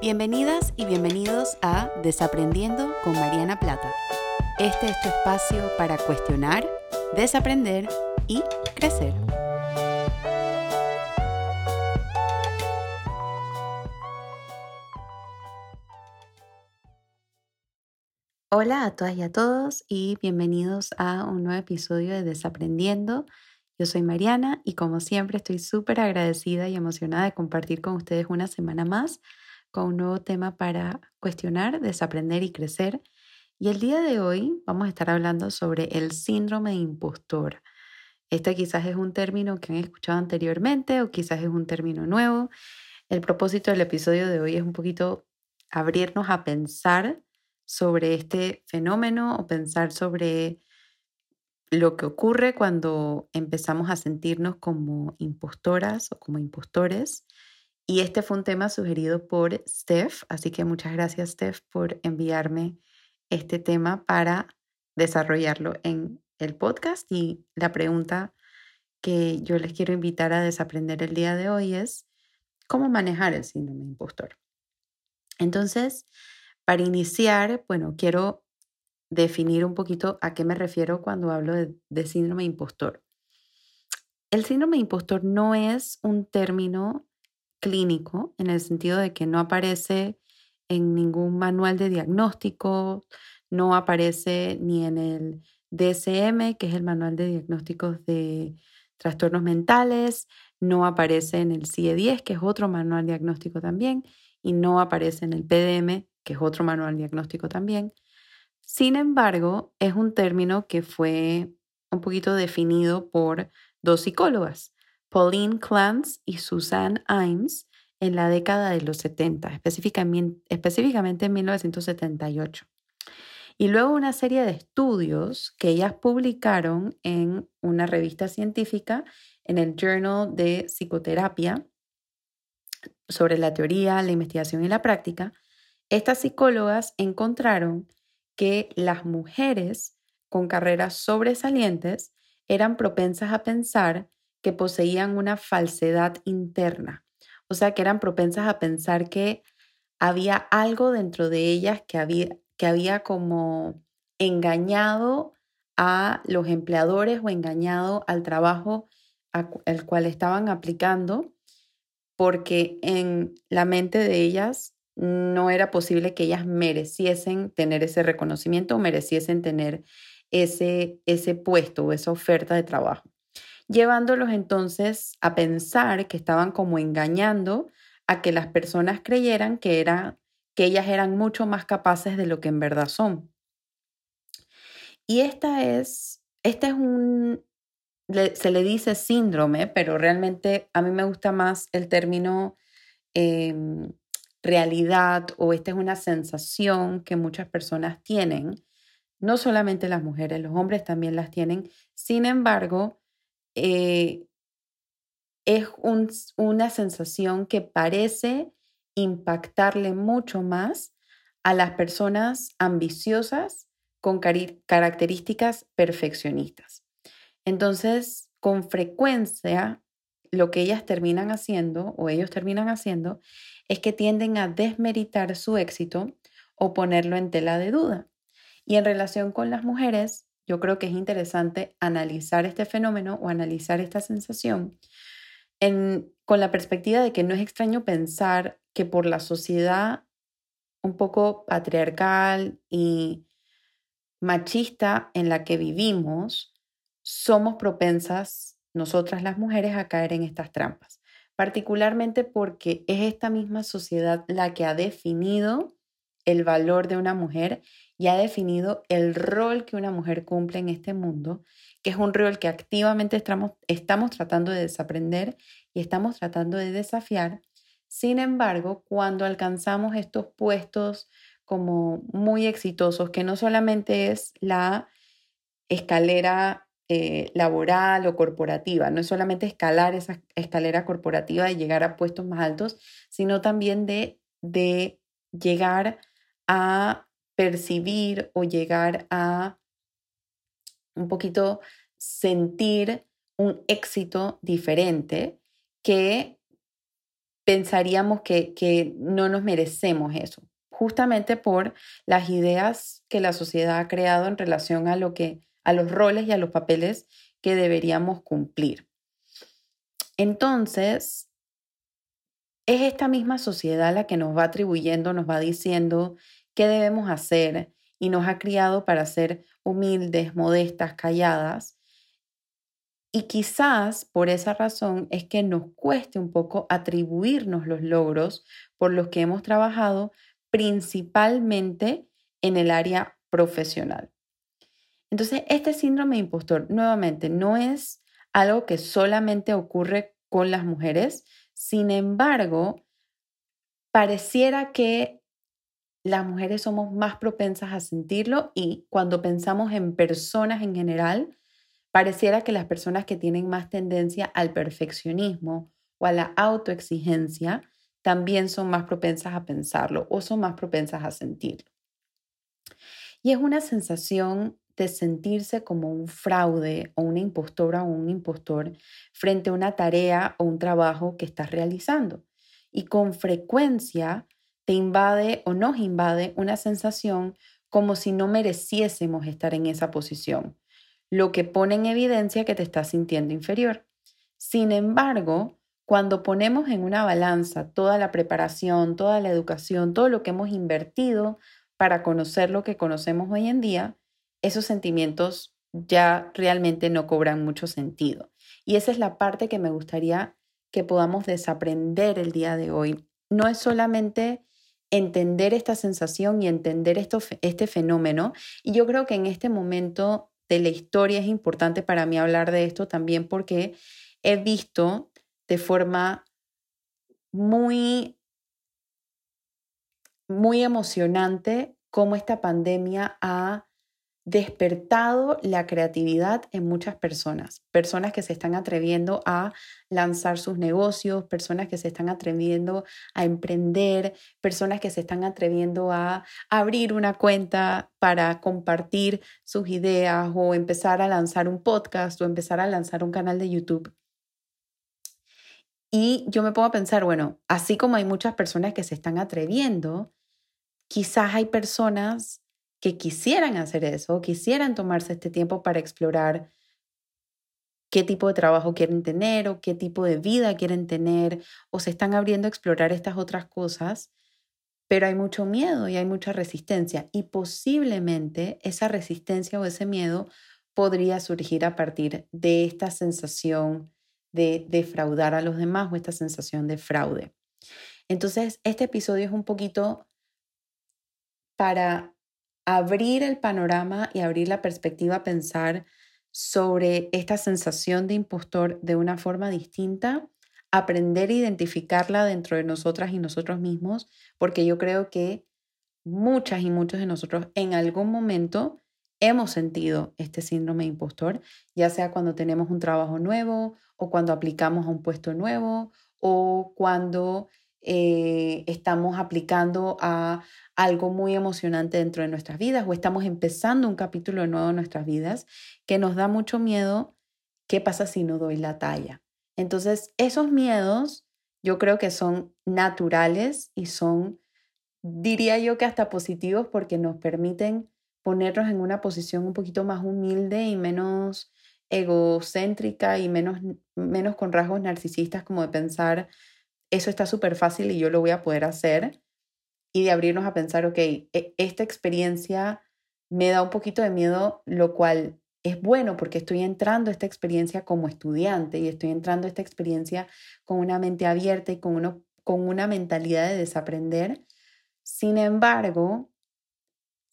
Bienvenidas y bienvenidos a Desaprendiendo con Mariana Plata. Este es tu espacio para cuestionar, desaprender y crecer. Hola a todas y a todos y bienvenidos a un nuevo episodio de Desaprendiendo. Yo soy Mariana y como siempre estoy súper agradecida y emocionada de compartir con ustedes una semana más con un nuevo tema para cuestionar, desaprender y crecer. Y el día de hoy vamos a estar hablando sobre el síndrome de impostor. Este quizás es un término que han escuchado anteriormente o quizás es un término nuevo. El propósito del episodio de hoy es un poquito abrirnos a pensar sobre este fenómeno o pensar sobre lo que ocurre cuando empezamos a sentirnos como impostoras o como impostores y este fue un tema sugerido por Steph, así que muchas gracias Steph por enviarme este tema para desarrollarlo en el podcast. Y la pregunta que yo les quiero invitar a desaprender el día de hoy es cómo manejar el síndrome de impostor. Entonces, para iniciar, bueno, quiero definir un poquito a qué me refiero cuando hablo de, de síndrome de impostor. El síndrome de impostor no es un término clínico en el sentido de que no aparece en ningún manual de diagnóstico, no aparece ni en el DSM, que es el manual de diagnósticos de trastornos mentales, no aparece en el CIE-10, que es otro manual diagnóstico también, y no aparece en el PDM, que es otro manual diagnóstico también. Sin embargo, es un término que fue un poquito definido por dos psicólogas, Pauline Clance y Suzanne Imes en la década de los 70, específicamente, específicamente en 1978. Y luego una serie de estudios que ellas publicaron en una revista científica, en el Journal de Psicoterapia, sobre la teoría, la investigación y la práctica, estas psicólogas encontraron que las mujeres con carreras sobresalientes eran propensas a pensar que poseían una falsedad interna, o sea, que eran propensas a pensar que había algo dentro de ellas que había, que había como engañado a los empleadores o engañado al trabajo al cual estaban aplicando, porque en la mente de ellas no era posible que ellas mereciesen tener ese reconocimiento o mereciesen tener ese, ese puesto o esa oferta de trabajo llevándolos entonces a pensar que estaban como engañando a que las personas creyeran que, era, que ellas eran mucho más capaces de lo que en verdad son. Y esta es, este es un, se le dice síndrome, pero realmente a mí me gusta más el término em, realidad o esta es una sensación que muchas personas tienen. No solamente las mujeres, los hombres también las tienen. Sin embargo, eh, es una sensación que parece impactarle mucho más a las personas ambiciosas con características perfeccionistas. Entonces, con frecuencia, lo que ellas terminan haciendo o ellos terminan haciendo es que tienden a desmeritar su éxito o ponerlo en tela de duda. Y en relación con las mujeres, yo creo que es interesante analizar este fenómeno o analizar esta sensación con la perspectiva de que no es extraño pensar que por la sociedad un poco patriarcal y machista en la que vivimos, somos propensas, nosotras las mujeres, a caer en estas trampas, particularmente porque es esta misma sociedad la que ha definido el valor de una mujer y ha definido el rol que una mujer cumple en este mundo, que es un rol que activamente estamos, tratando de desaprender y estamos tratando de desafiar. Sin embargo, cuando alcanzamos estos puestos como muy exitosos, que no solamente es la escalera eh, laboral o corporativa, no es solamente escalar esa escalera corporativa y llegar a puestos más altos, sino también de, de llegar a percibir o llegar a un poquito sentir un éxito diferente que pensaríamos que, que no nos merecemos eso, justamente por las ideas que la sociedad ha creado en relación a lo que a los roles y a los papeles que deberíamos cumplir. Entonces, es esta misma sociedad la que nos va atribuyendo, nos va diciendo qué debemos hacer y nos ha criado para ser humildes, modestas, calladas. Y quizás por esa razón es que nos cueste un poco atribuirnos los logros por los que hemos trabajado, principalmente en el área profesional. Entonces, este síndrome de impostor, nuevamente, no es algo que solamente ocurre con las mujeres, sin embargo, pareciera que las mujeres somos más propensas a sentirlo y cuando pensamos en personas en general, pareciera que las personas que tienen más tendencia al perfeccionismo o a la autoexigencia también son más propensas a pensarlo o son más propensas a sentirlo. Y es una sensación de sentirse como un fraude o una impostora o un impostor frente a una tarea o un trabajo que estás realizando. Y con frecuencia te invade o nos invade una sensación como si no mereciésemos estar en esa posición, lo que pone en evidencia que te estás sintiendo inferior. Sin embargo, cuando ponemos en una balanza toda la preparación, toda la educación, todo lo que hemos invertido para conocer lo que conocemos hoy en día, esos sentimientos ya realmente no cobran mucho sentido. Y esa es la parte que me gustaría que podamos desaprender el día de hoy. No es solamente entender esta sensación y entender este fenómeno. Y yo creo que en este momento de la historia es importante para mí hablar de esto también porque he visto de forma muy, muy emocionante cómo esta pandemia ha despertado la creatividad en muchas personas, personas que se están atreviendo a lanzar sus negocios, personas que se están atreviendo a emprender, personas que se están atreviendo a abrir una cuenta para compartir sus ideas o empezar a lanzar un podcast o empezar a lanzar un canal de YouTube. Y yo me pongo a pensar, bueno, así como hay muchas personas que se están atreviendo, quizás hay personas que quisieran hacer eso, quisieran tomarse este tiempo para explorar qué tipo de trabajo quieren tener o qué tipo de vida quieren tener o se están abriendo a explorar estas otras cosas, pero hay mucho miedo y hay mucha resistencia y posiblemente esa resistencia o ese miedo podría surgir a partir de esta sensación de defraudar a los demás o esta sensación de fraude. Entonces, este episodio es un poquito para abrir el panorama y abrir la perspectiva a pensar sobre esta sensación de impostor de una forma distinta, aprender a identificarla dentro de nosotras y nosotros mismos, porque yo creo que muchas y muchos de nosotros en algún momento hemos sentido este síndrome de impostor, ya sea cuando tenemos un trabajo nuevo o cuando aplicamos a un puesto nuevo o cuando eh, estamos aplicando a algo muy emocionante dentro de nuestras vidas o estamos empezando un capítulo nuevo en nuestras vidas que nos da mucho miedo, ¿qué pasa si no doy la talla? Entonces, esos miedos yo creo que son naturales y son, diría yo que hasta positivos porque nos permiten ponernos en una posición un poquito más humilde y menos egocéntrica y menos, menos con rasgos narcisistas como de pensar, eso está súper fácil y yo lo voy a poder hacer y de abrirnos a pensar, ok, e, esta experiencia me da un poquito de miedo, lo cual es bueno porque estoy entrando a esta experiencia como estudiante y estoy entrando a esta experiencia con una mente abierta y con, uno, con una mentalidad de desaprender. Sin embargo,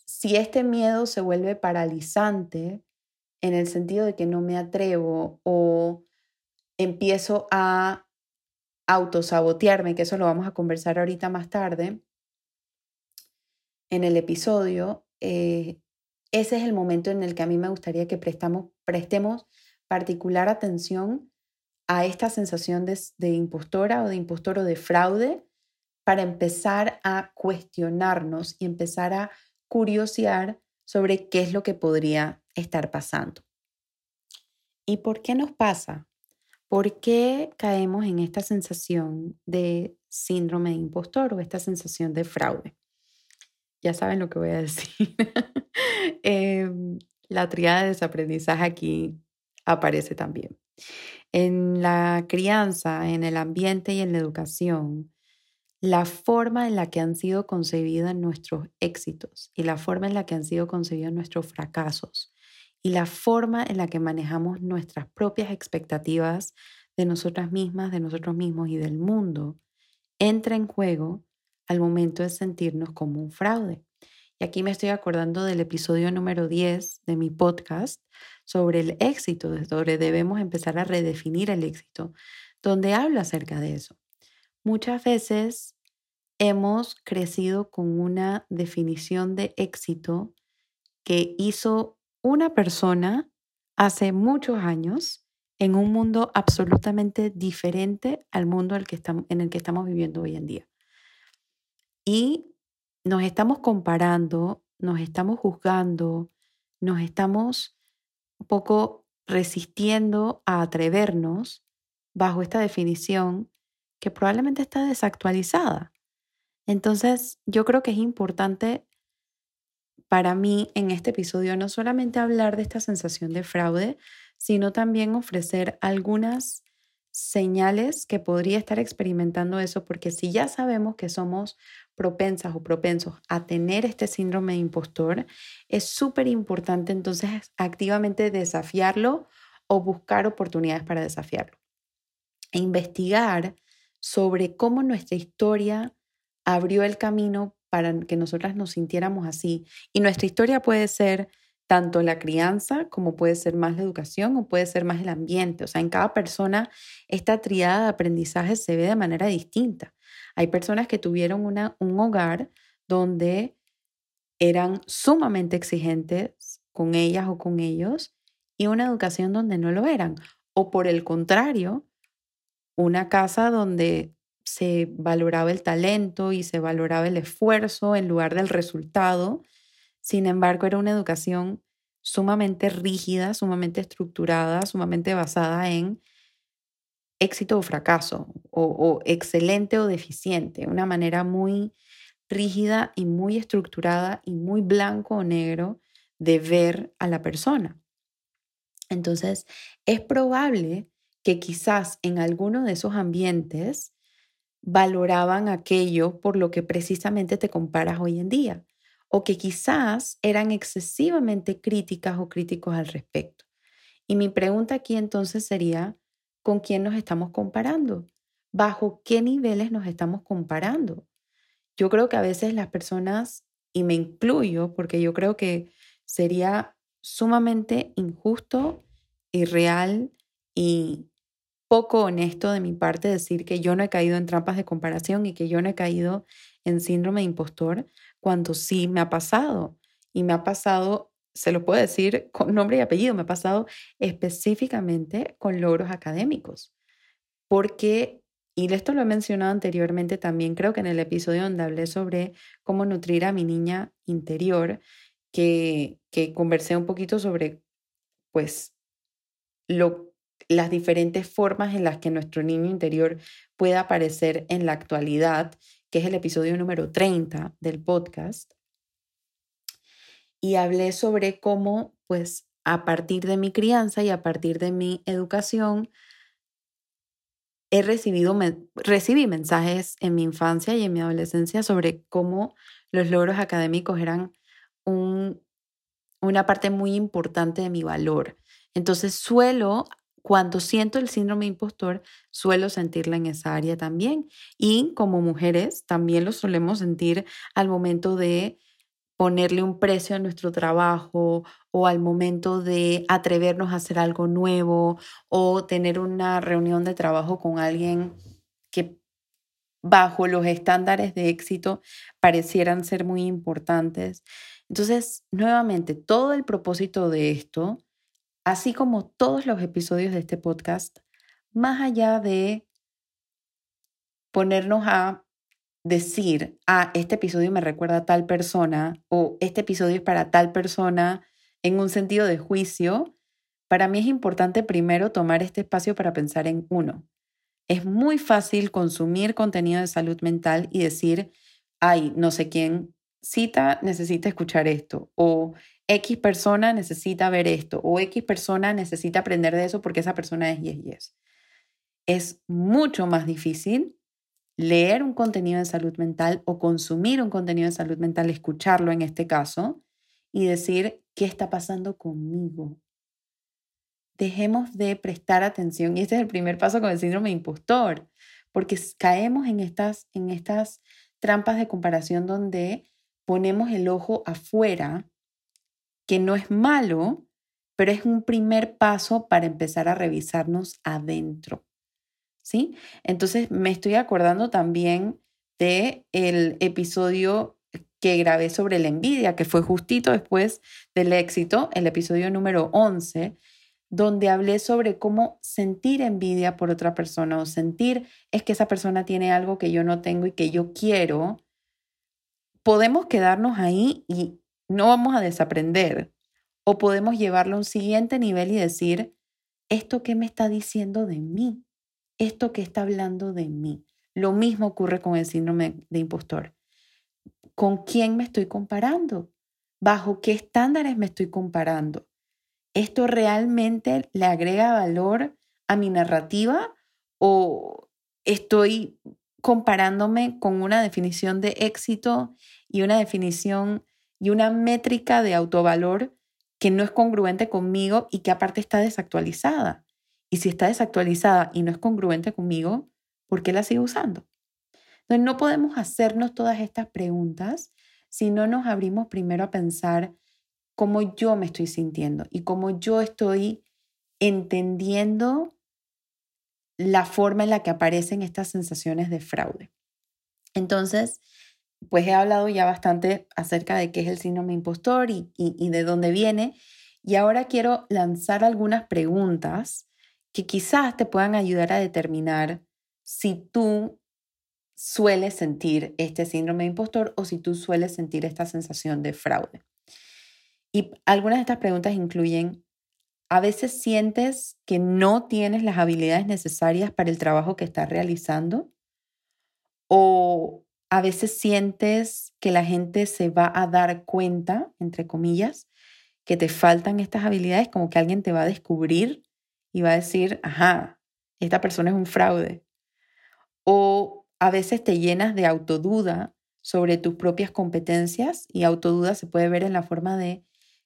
si este miedo se vuelve paralizante en el sentido de que no me atrevo o empiezo a autosabotearme, que eso lo vamos a conversar ahorita más tarde, en el episodio, eh, ese es el momento en el que a mí me gustaría que prestamos, prestemos particular atención a esta sensación de, impostora o de impostor o de fraude para empezar a cuestionarnos y empezar a curiosear sobre qué es lo que podría estar pasando. ¿Y por qué nos pasa? ¿Por qué caemos en esta sensación de síndrome de impostor o esta sensación de fraude. Ya saben lo que voy a decir. Em, la triada de desaprendizaje aquí aparece también. En la crianza, en el ambiente y en la educación, la forma en la que han sido concebidos nuestros éxitos y la forma en la que han sido concebidos nuestros fracasos y la forma en la que manejamos nuestras propias expectativas de nosotras mismas, de nosotros mismos y del mundo, entra en juego al momento de sentirnos como un fraude. Y aquí me estoy acordando del episodio número 10 de mi podcast sobre el éxito, sobre debemos empezar a redefinir el éxito, donde hablo acerca de eso. Muchas veces hemos crecido con una definición de éxito que hizo una persona hace muchos años en un mundo absolutamente diferente al mundo en el que estamos viviendo hoy en día. Y nos estamos comparando, nos estamos juzgando, nos estamos un poco resistiendo a atrevernos bajo esta definición que probablemente está desactualizada. Entonces, yo creo que es importante para mí en este episodio no solamente hablar de esta sensación de fraude, sino también ofrecer algunas señales que podría estar experimentando eso, porque si ya sabemos que somos propensas o propensos a tener este síndrome de impostor, es súper importante entonces activamente desafiarlo o buscar oportunidades para desafiarlo. E investigar sobre cómo nuestra historia abrió el camino para que nosotras nos sintiéramos así. Y nuestra historia puede ser tanto la crianza como puede ser más la educación o puede ser más el ambiente. O sea, en cada persona esta triada de aprendizaje se ve de manera distinta. Hay personas que tuvieron una, un hogar donde eran sumamente exigentes con ellas o con ellos y una educación donde no lo eran. O por el contrario, una casa donde se valoraba el talento y se valoraba el esfuerzo en lugar del resultado sin embargo, era una educación sumamente rígida, sumamente estructurada, sumamente basada en éxito o fracaso, o, excelente o deficiente, una manera muy rígida y muy estructurada y muy blanco o negro de ver a la persona. Entonces, es probable que quizás en alguno de esos ambientes valoraban aquello por lo que precisamente te comparas hoy en día o que quizás eran excesivamente críticas o críticos al respecto. Y mi pregunta aquí entonces sería, ¿con quién nos estamos comparando? ¿Bajo qué niveles nos estamos comparando? Yo creo que a veces las personas, y me incluyo, porque yo creo que sería sumamente injusto, irreal y poco honesto de mi parte decir que yo no he caído en trampas de comparación y que yo no he caído en síndrome de impostor, cuando sí me ha pasado. Y me ha pasado, se lo puedo decir con nombre y apellido, me ha pasado específicamente con logros académicos. Porque, y esto lo he mencionado anteriormente también, creo que en el episodio donde hablé sobre cómo nutrir a mi niña interior, que, que conversé un poquito sobre, pues, lo, las diferentes formas en las que nuestro niño interior puede aparecer en la actualidad que es el episodio número 30 del podcast. Y hablé sobre cómo, pues, a partir de mi crianza y a partir de mi educación, he recibido, recibí mensajes en mi infancia y en mi adolescencia sobre cómo los logros académicos eran un, una parte muy importante de mi valor. Entonces suelo cuando siento el síndrome impostor, suelo sentirla en esa área también. Y como mujeres, también lo solemos sentir al momento de ponerle un precio a nuestro trabajo o al momento de atrevernos a hacer algo nuevo o tener una reunión de trabajo con alguien que bajo los estándares de éxito parecieran ser muy importantes. Entonces, nuevamente, todo el propósito de esto así como todos los episodios de este podcast, más allá de ponernos a decir, ah, este episodio me recuerda a tal persona o este episodio es para tal persona en un sentido de juicio, para mí es importante primero tomar este espacio para pensar en uno. Es muy fácil consumir contenido de salud mental y decir, ay, no sé quién cita necesita escuchar esto, o X persona necesita ver esto, o X persona necesita aprender de eso porque esa persona es yes, yes. Es mucho más difícil leer un contenido de salud mental o consumir un contenido de salud mental, escucharlo en este caso, y decir, ¿qué está pasando conmigo? Dejemos de prestar atención, y este es el primer paso con el síndrome impostor, porque caemos en estas, en estas trampas de comparación donde ponemos el ojo afuera, que no es malo, pero es un primer paso para empezar a revisarnos adentro. ¿Sí? Entonces me estoy acordando también de el episodio que grabé sobre la envidia, que fue justito después del éxito, el episodio número 11, donde hablé sobre cómo sentir envidia por otra persona o sentir es que esa persona tiene algo que yo no tengo y que yo quiero podemos quedarnos ahí y no vamos a desaprender. O podemos llevarlo a un siguiente nivel y decir, ¿esto qué me está diciendo de mí? ¿Esto qué está hablando de mí? Lo mismo ocurre con el síndrome de impostor. ¿Con quién me estoy comparando? ¿Bajo qué estándares me estoy comparando? ¿Esto realmente le agrega valor a mi narrativa o estoy comparándome con una definición de éxito y una definición y una métrica de autovalor que no es congruente conmigo y que aparte está desactualizada. Y si está desactualizada y no es congruente conmigo, ¿por qué la sigo usando? Entonces, no podemos hacernos todas estas preguntas si no nos abrimos primero a pensar cómo yo me estoy sintiendo y cómo yo estoy entendiendo la forma en la que aparecen estas sensaciones de fraude. Entonces, pues he hablado ya bastante acerca de qué es el síndrome impostor y, y, de dónde viene. Y ahora quiero lanzar algunas preguntas que quizás te puedan ayudar a determinar si tú sueles sentir este síndrome impostor o si tú sueles sentir esta sensación de fraude. Y algunas de estas preguntas incluyen, a veces sientes que no tienes las habilidades necesarias para el trabajo que estás realizando o a veces sientes que la gente se va a dar cuenta, entre comillas, que te faltan estas habilidades, como que alguien te va a descubrir y va a decir, ajá, esta persona es un fraude. O a veces te llenas de autoduda sobre tus propias competencias y autoduda se puede ver en la forma de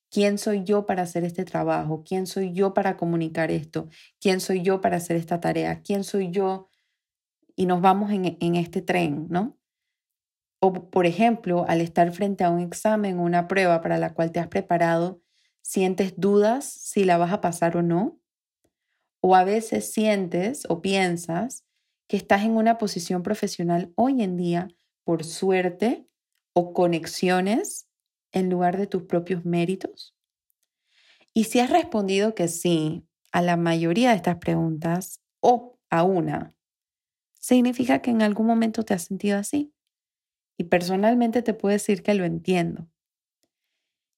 quién soy yo para hacer este trabajo, quién soy yo para comunicar esto, quién soy yo para hacer esta tarea, quién soy yo y nos vamos en, en este tren, ¿no? O, por ejemplo, al estar frente a un examen o una prueba para la cual te has preparado, sientes dudas si la vas a pasar o no. O a veces sientes o piensas que estás en una posición profesional hoy en día por suerte o conexiones en lugar de tus propios méritos. Y si has respondido que sí a la mayoría de estas preguntas o a una, significa que en algún momento te has sentido así. Y personalmente te puedo decir que lo entiendo.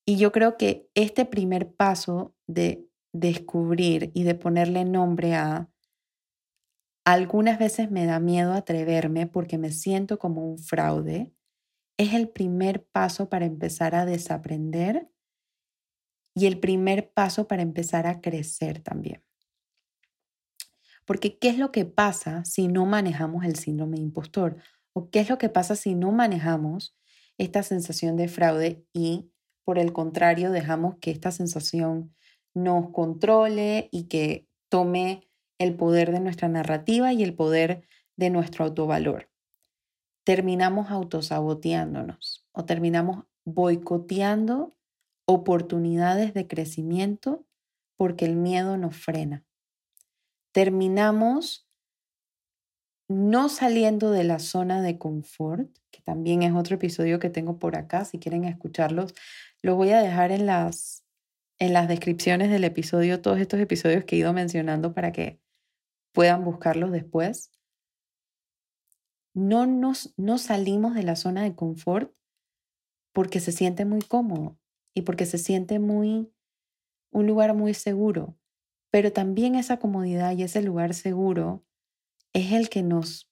Y yo creo que este primer paso de descubrir y de ponerle nombre a, algunas veces me da miedo atreverme porque me siento como un fraude, es el primer paso para empezar a desaprender y el primer paso para empezar a crecer también. Porque ¿qué es lo que pasa si no manejamos el síndrome de impostor? ¿O qué es lo que pasa si no manejamos esta sensación de fraude y por el contrario dejamos que esta sensación nos controle y que tome el poder de nuestra narrativa y el poder de nuestro autovalor? Terminamos autosaboteándonos o terminamos boicoteando oportunidades de crecimiento porque el miedo nos frena. Terminamos no saliendo de la zona de confort, que también es otro episodio que tengo por acá, si quieren escucharlos, los voy a dejar en las, en las descripciones del episodio, todos estos episodios que he ido mencionando para que puedan buscarlos después. No, nos, no salimos de la zona de confort porque se siente muy cómodo y porque se siente muy un lugar muy seguro, pero también esa comodidad y ese lugar seguro es el que nos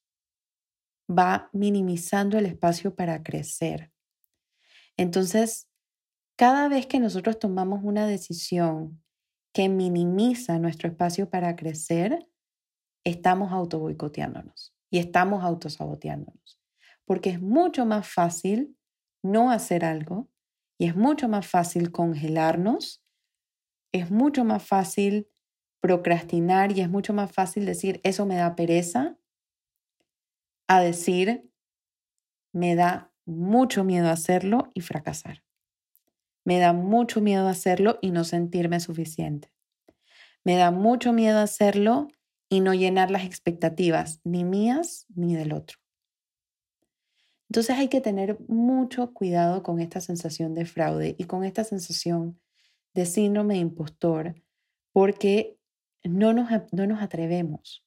va minimizando el espacio para crecer. Entonces, cada vez que nosotros tomamos una decisión que minimiza nuestro espacio para crecer, estamos autoboicoteándonos y estamos autosaboteándonos. Porque es mucho más fácil no hacer algo y es mucho más fácil congelarnos, es mucho más fácil procrastinar y es mucho más fácil decir, eso me da pereza, a decir, me da mucho miedo hacerlo y fracasar. Me da mucho miedo hacerlo y no sentirme suficiente. Me da mucho miedo hacerlo y no llenar las expectativas, ni mías ni del otro. Entonces hay que tener mucho cuidado con esta sensación de fraude y con esta sensación de síndrome de impostor, porque no nos, no nos atrevemos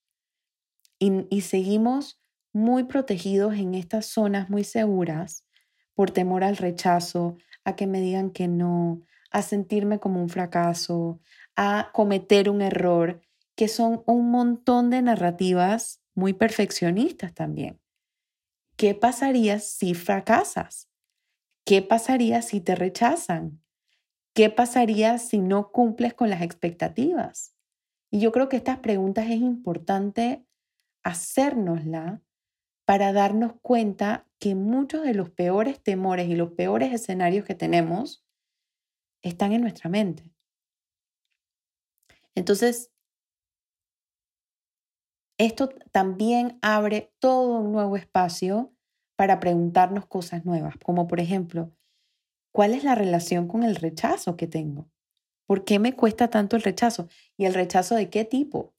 y, y seguimos muy protegidos en estas zonas muy seguras por temor al rechazo, a que me digan que no, a sentirme como un fracaso, a cometer un error, que son un montón de narrativas muy perfeccionistas también. ¿Qué pasaría si fracasas? ¿Qué pasaría si te rechazan? ¿Qué pasaría si no cumples con las expectativas? Y yo creo que estas preguntas es importante hacérnosla para darnos cuenta que muchos de los peores temores y los peores escenarios que tenemos están en nuestra mente. Entonces, esto también abre todo un nuevo espacio para preguntarnos cosas nuevas, como por ejemplo, ¿cuál es la relación con el rechazo que tengo? ¿Por qué me cuesta tanto el rechazo? ¿Y el rechazo de qué tipo?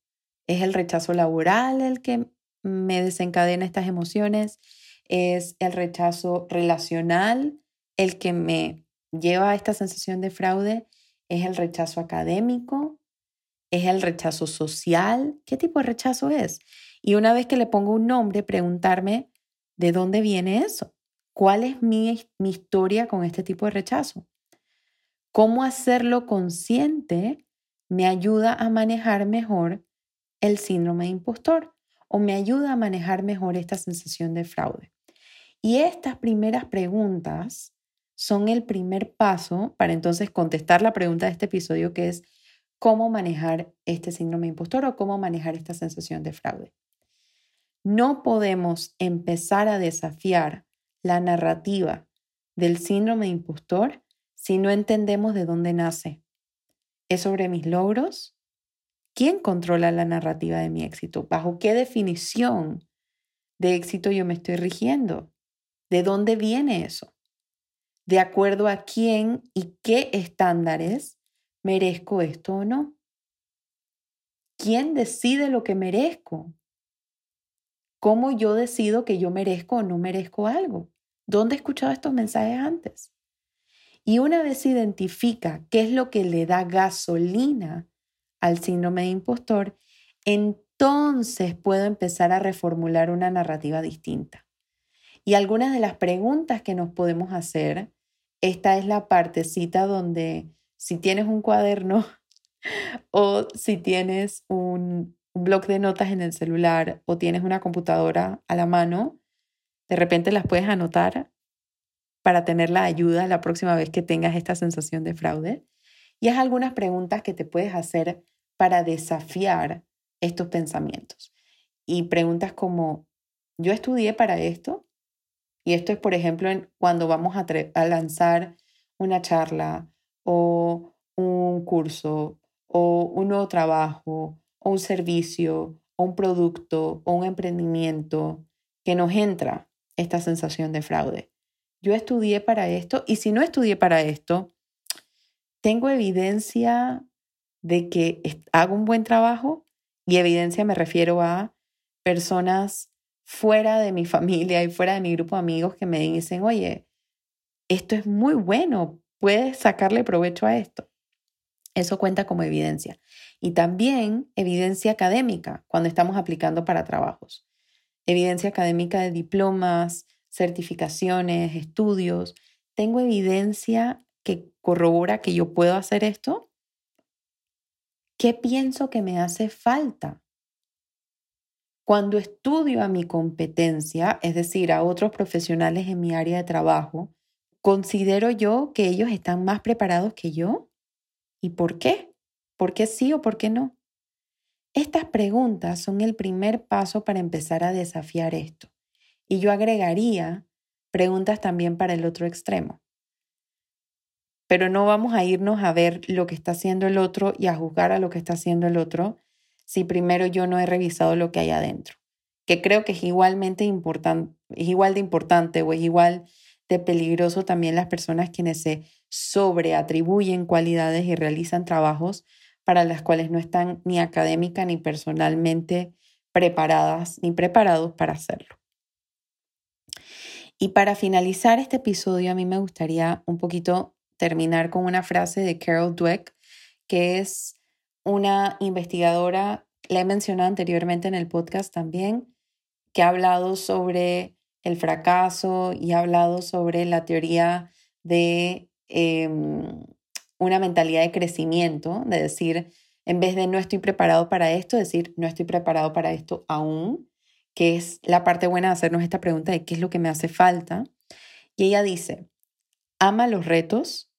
¿Es el rechazo laboral el que me desencadena estas emociones? ¿Es el rechazo relacional el que me lleva a esta sensación de fraude? ¿Es el rechazo académico? ¿Es el rechazo social? ¿Qué tipo de rechazo es? Y una vez que le pongo un nombre, preguntarme de dónde viene eso. ¿Cuál es mi, mi historia con este tipo de rechazo? ¿Cómo hacerlo consciente me ayuda a manejar mejor el síndrome de impostor o me ayuda a manejar mejor esta sensación de fraude? Y estas primeras preguntas son el primer paso para entonces contestar la pregunta de este episodio que es cómo manejar este síndrome impostor o cómo manejar esta sensación de fraude. No podemos empezar a desafiar la narrativa del síndrome de impostor si no entendemos de dónde nace. ¿Es sobre mis logros? ¿Quién controla la narrativa de mi éxito? ¿Bajo qué definición de éxito yo me estoy rigiendo? ¿De dónde viene eso? ¿De acuerdo a quién y qué estándares ¿merezco esto o no? ¿Quién decide lo que merezco? ¿Cómo yo decido que yo merezco o no merezco algo? ¿Dónde he escuchado estos mensajes antes? Y una vez identifica qué es lo que le da gasolina al síndrome de impostor, entonces puedo empezar a reformular una narrativa distinta. Y algunas de las preguntas que nos podemos hacer, esta es la partecita donde si tienes un cuaderno o si tienes un, un blog de notas en el celular o tienes una computadora a la mano, de repente las puedes anotar para tener la ayuda la próxima vez que tengas esta sensación de fraude. Y es algunas preguntas que te puedes hacer para desafiar estos pensamientos. Y preguntas como, yo estudié para esto. Y esto es, por ejemplo, cuando vamos a, a lanzar una charla o un curso o un nuevo trabajo o un servicio o un producto o un emprendimiento que nos entra esta sensación de fraude. Yo estudié para esto y si no estudié para esto, tengo evidencia de que hago un buen trabajo y evidencia me refiero a personas fuera de mi familia y fuera de mi grupo de amigos que me dicen, oye, esto es muy bueno, puedes sacarle provecho a esto. Eso cuenta como evidencia. Y también evidencia académica cuando estamos aplicando para trabajos. Evidencia académica de diplomas, certificaciones, estudios. ¿Tengo evidencia que corrobora que yo puedo hacer esto? ¿Qué pienso que me hace falta? Cuando estudio a mi competencia, es decir, a otros profesionales en mi área de trabajo, ¿considero yo que ellos están más preparados que yo? ¿Y por qué? ¿Por qué sí o por qué no? Estas preguntas son el primer paso para empezar a desafiar esto. Y yo agregaría preguntas también para el otro extremo. Pero no vamos a irnos a ver lo que está haciendo el otro y a juzgar a lo que está haciendo el otro, si primero yo no he revisado lo que hay adentro, que creo que es igualmente importante, es igual de importante o es igual de peligroso también las personas quienes se sobreatribuyen cualidades y realizan trabajos para las cuales no están ni académica ni personalmente preparadas ni preparados para hacerlo. Y para finalizar este episodio, a mí me gustaría un poquito terminar con una frase de Carol Dweck, que es una investigadora, la he mencionado anteriormente en el podcast también, que ha hablado sobre el fracaso y ha hablado sobre la teoría de em, una mentalidad de crecimiento, de decir, en vez de no estoy preparado para esto, decir, no estoy preparado para esto aún, que es la parte buena de hacernos esta pregunta de qué es lo que me hace falta. Y ella dice, ama los retos,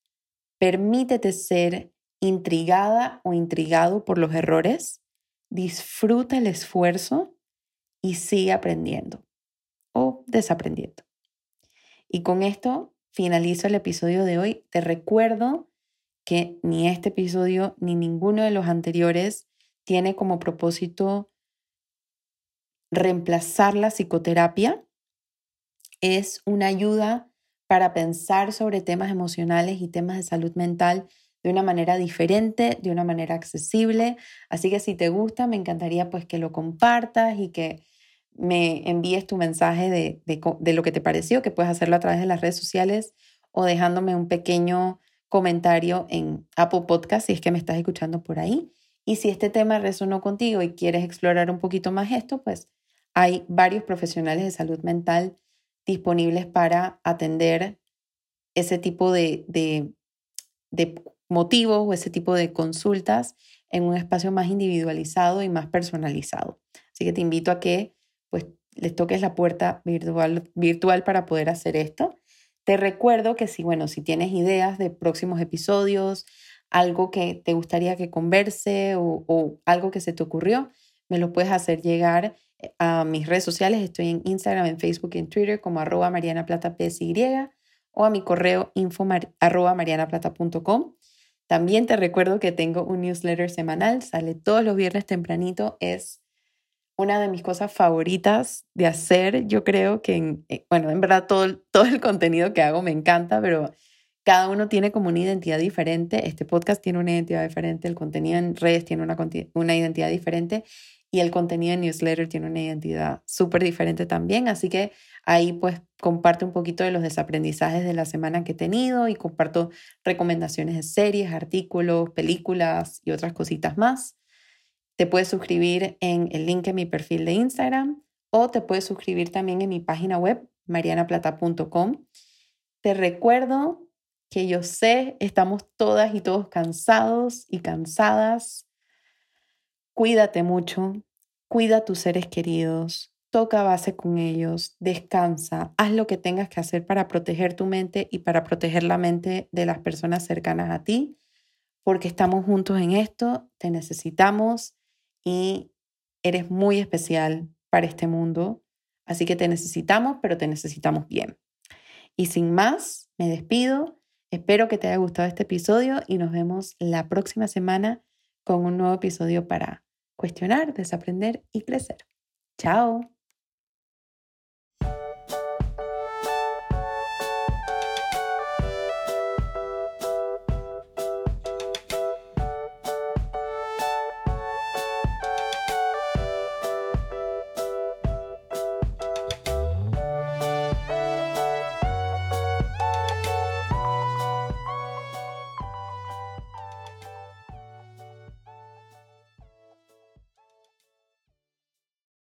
permítete ser intrigada o intrigado por los errores, disfruta el esfuerzo y sigue aprendiendo o desaprendiendo. Y con esto finalizo el episodio de hoy. Te recuerdo que ni este episodio ni ninguno de los anteriores tiene como propósito reemplazar la psicoterapia. Es una ayuda para pensar sobre temas emocionales y temas de salud mental de una manera diferente, de una manera accesible. Así que si te gusta, me encantaría pues que lo compartas y que me envíes tu mensaje de, de, lo que te pareció, que puedes hacerlo a través de las redes sociales o dejándome un pequeño comentario en Apple Podcast si es que me estás escuchando por ahí. Y si este tema resonó contigo y quieres explorar un poquito más esto, pues hay varios profesionales de salud mental disponibles para atender ese tipo de, de, motivos o ese tipo de consultas en un espacio más individualizado y más personalizado. Así que te invito a que pues les toques la puerta virtual, virtual para poder hacer esto. Te recuerdo que si, bueno, si tienes ideas de próximos episodios, algo que te gustaría que converse o, algo que se te ocurrió, me lo puedes hacer llegar a mis redes sociales. Estoy en Instagram, en Facebook y en Twitter como arroba marianaplata.psy o a mi correo info arroba marianaplata.com. También te recuerdo que tengo un newsletter semanal, sale todos los viernes tempranito, es una de mis cosas favoritas de hacer. Yo creo que, eh, bueno, en verdad todo, todo el contenido que hago me encanta, pero cada uno tiene como una identidad diferente. Este podcast tiene una identidad diferente, el contenido en redes tiene una, una identidad diferente y el contenido en newsletter tiene una identidad súper diferente también. Así que ahí pues comparto un poquito de los desaprendizajes de la semana que he tenido y comparto recomendaciones de series, artículos, películas y otras cositas más. Te puedes suscribir en el link en mi perfil de Instagram o te puedes suscribir también en mi página web marianaplata.com. Te recuerdo que yo sé, estamos todas y todos cansados y cansadas Cuídate mucho, cuida a tus seres queridos, toca base con ellos, descansa, haz lo que tengas que hacer para proteger tu mente y para proteger la mente de las personas cercanas a ti, porque estamos juntos en esto, te necesitamos y eres muy especial para este mundo, así que te necesitamos, pero te necesitamos bien. Y sin más, me despido, espero que te haya gustado este episodio y nos vemos la próxima semana con un nuevo episodio para cuestionar, desaprender y crecer. Chao.